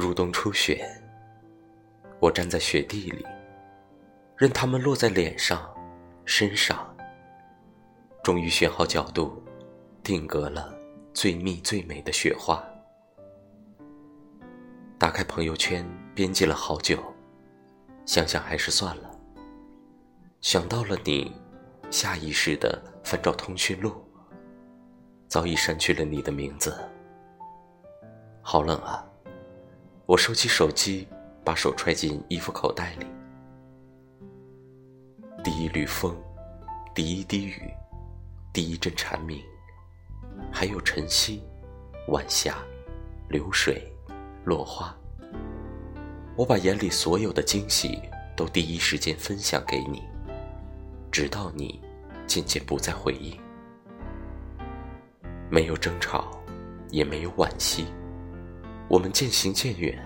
入冬初雪，我站在雪地里，任它们落在脸上、身上，终于选好角度，定格了最密最美的雪花。打开朋友圈，编辑了好久，想想还是算了。想到了你，下意识的翻找通讯录，早已删去了你的名字。好冷啊！我收起手机，把手揣进衣服口袋里。第一缕风，第一滴雨，第一阵蝉鸣，还有晨曦、晚霞、流水、落花。我把眼里所有的惊喜都第一时间分享给你，直到你渐渐不再回应。没有争吵，也没有惋惜。我们渐行渐远，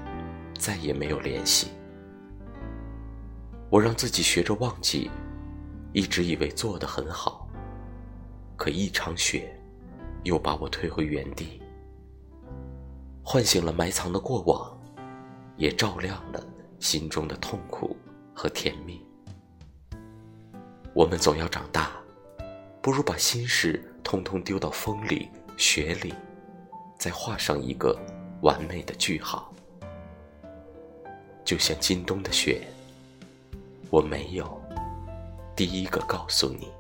再也没有联系。我让自己学着忘记，一直以为做得很好。可一场雪，又把我推回原地，唤醒了埋藏的过往，也照亮了心中的痛苦和甜蜜。我们总要长大，不如把心事通通丢到风里、雪里，再画上一个。完美的句号，就像今冬的雪，我没有第一个告诉你。